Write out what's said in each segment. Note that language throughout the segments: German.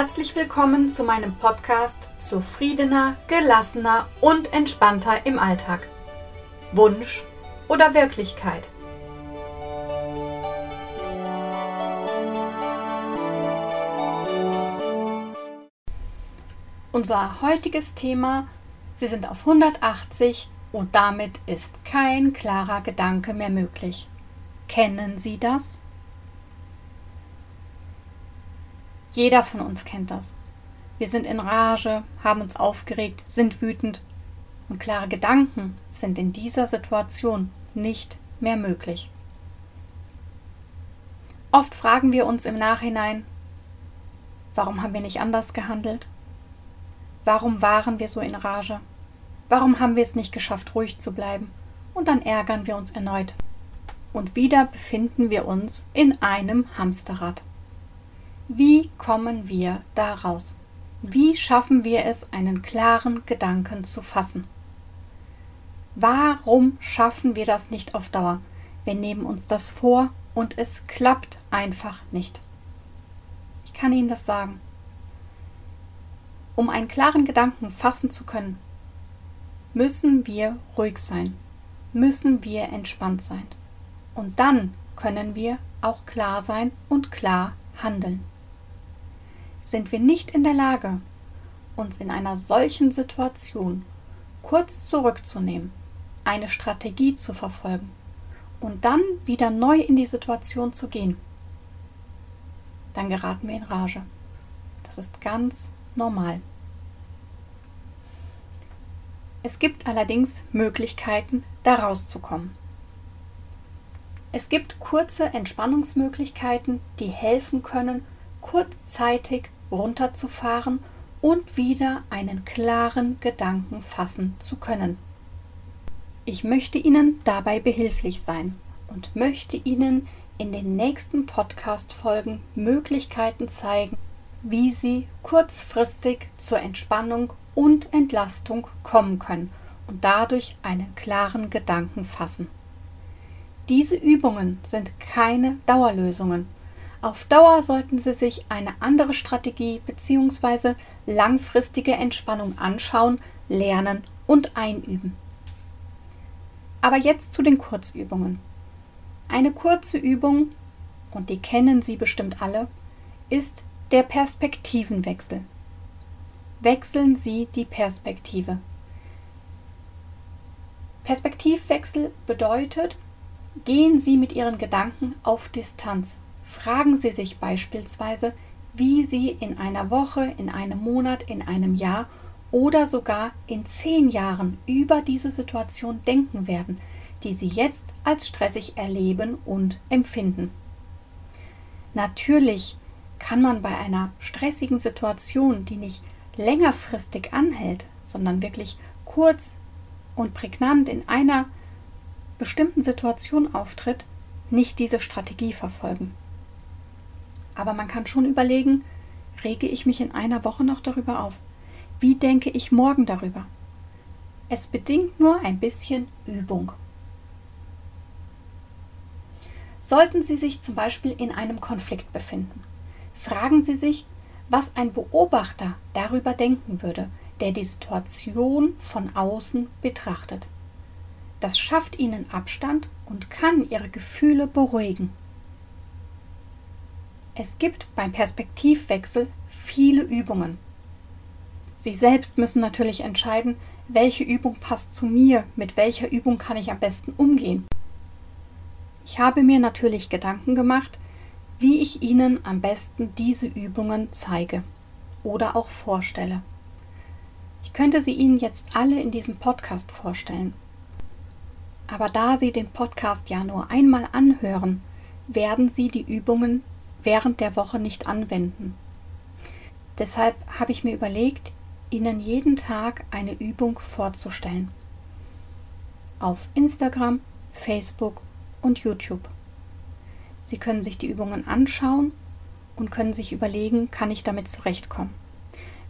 Herzlich willkommen zu meinem Podcast Zufriedener, gelassener und entspannter im Alltag. Wunsch oder Wirklichkeit? Unser heutiges Thema, Sie sind auf 180 und damit ist kein klarer Gedanke mehr möglich. Kennen Sie das? Jeder von uns kennt das. Wir sind in Rage, haben uns aufgeregt, sind wütend und klare Gedanken sind in dieser Situation nicht mehr möglich. Oft fragen wir uns im Nachhinein, warum haben wir nicht anders gehandelt? Warum waren wir so in Rage? Warum haben wir es nicht geschafft, ruhig zu bleiben? Und dann ärgern wir uns erneut. Und wieder befinden wir uns in einem Hamsterrad. Wie kommen wir da raus? Wie schaffen wir es, einen klaren Gedanken zu fassen? Warum schaffen wir das nicht auf Dauer? Wir nehmen uns das vor und es klappt einfach nicht. Ich kann Ihnen das sagen. Um einen klaren Gedanken fassen zu können, müssen wir ruhig sein, müssen wir entspannt sein. Und dann können wir auch klar sein und klar handeln sind wir nicht in der Lage, uns in einer solchen Situation kurz zurückzunehmen, eine Strategie zu verfolgen und dann wieder neu in die Situation zu gehen, dann geraten wir in Rage. Das ist ganz normal. Es gibt allerdings Möglichkeiten, da rauszukommen. Es gibt kurze Entspannungsmöglichkeiten, die helfen können, kurzzeitig runterzufahren und wieder einen klaren Gedanken fassen zu können. Ich möchte Ihnen dabei behilflich sein und möchte Ihnen in den nächsten Podcast-Folgen Möglichkeiten zeigen, wie Sie kurzfristig zur Entspannung und Entlastung kommen können und dadurch einen klaren Gedanken fassen. Diese Übungen sind keine Dauerlösungen, auf Dauer sollten Sie sich eine andere Strategie bzw. langfristige Entspannung anschauen, lernen und einüben. Aber jetzt zu den Kurzübungen. Eine kurze Übung, und die kennen Sie bestimmt alle, ist der Perspektivenwechsel. Wechseln Sie die Perspektive. Perspektivwechsel bedeutet, gehen Sie mit Ihren Gedanken auf Distanz. Fragen Sie sich beispielsweise, wie Sie in einer Woche, in einem Monat, in einem Jahr oder sogar in zehn Jahren über diese Situation denken werden, die Sie jetzt als stressig erleben und empfinden. Natürlich kann man bei einer stressigen Situation, die nicht längerfristig anhält, sondern wirklich kurz und prägnant in einer bestimmten Situation auftritt, nicht diese Strategie verfolgen. Aber man kann schon überlegen, rege ich mich in einer Woche noch darüber auf? Wie denke ich morgen darüber? Es bedingt nur ein bisschen Übung. Sollten Sie sich zum Beispiel in einem Konflikt befinden, fragen Sie sich, was ein Beobachter darüber denken würde, der die Situation von außen betrachtet. Das schafft Ihnen Abstand und kann Ihre Gefühle beruhigen. Es gibt beim Perspektivwechsel viele Übungen. Sie selbst müssen natürlich entscheiden, welche Übung passt zu mir, mit welcher Übung kann ich am besten umgehen. Ich habe mir natürlich Gedanken gemacht, wie ich Ihnen am besten diese Übungen zeige oder auch vorstelle. Ich könnte sie Ihnen jetzt alle in diesem Podcast vorstellen. Aber da Sie den Podcast ja nur einmal anhören, werden Sie die Übungen während der Woche nicht anwenden. Deshalb habe ich mir überlegt, Ihnen jeden Tag eine Übung vorzustellen. Auf Instagram, Facebook und YouTube. Sie können sich die Übungen anschauen und können sich überlegen, kann ich damit zurechtkommen.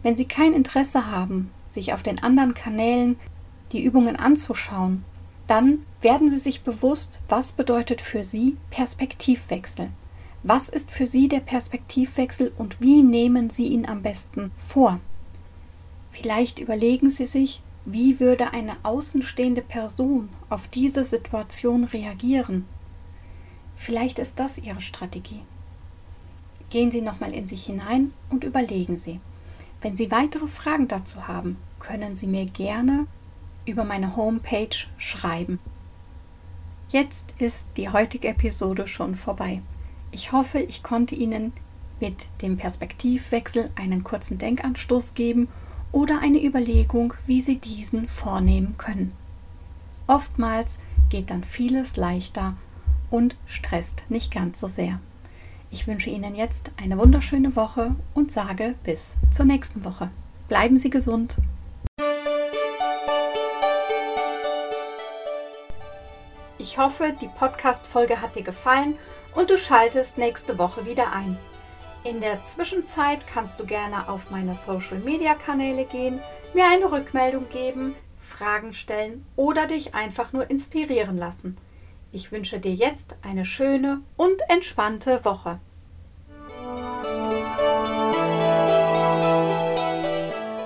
Wenn Sie kein Interesse haben, sich auf den anderen Kanälen die Übungen anzuschauen, dann werden Sie sich bewusst, was bedeutet für Sie Perspektivwechsel. Was ist für Sie der Perspektivwechsel und wie nehmen Sie ihn am besten vor? Vielleicht überlegen Sie sich, wie würde eine außenstehende Person auf diese Situation reagieren? Vielleicht ist das Ihre Strategie. Gehen Sie nochmal in sich hinein und überlegen Sie. Wenn Sie weitere Fragen dazu haben, können Sie mir gerne über meine Homepage schreiben. Jetzt ist die heutige Episode schon vorbei. Ich hoffe, ich konnte Ihnen mit dem Perspektivwechsel einen kurzen Denkanstoß geben oder eine Überlegung, wie Sie diesen vornehmen können. Oftmals geht dann vieles leichter und stresst nicht ganz so sehr. Ich wünsche Ihnen jetzt eine wunderschöne Woche und sage bis zur nächsten Woche. Bleiben Sie gesund. Ich hoffe, die Podcast-Folge hat dir gefallen und du schaltest nächste Woche wieder ein. In der Zwischenzeit kannst du gerne auf meine Social-Media-Kanäle gehen, mir eine Rückmeldung geben, Fragen stellen oder dich einfach nur inspirieren lassen. Ich wünsche dir jetzt eine schöne und entspannte Woche.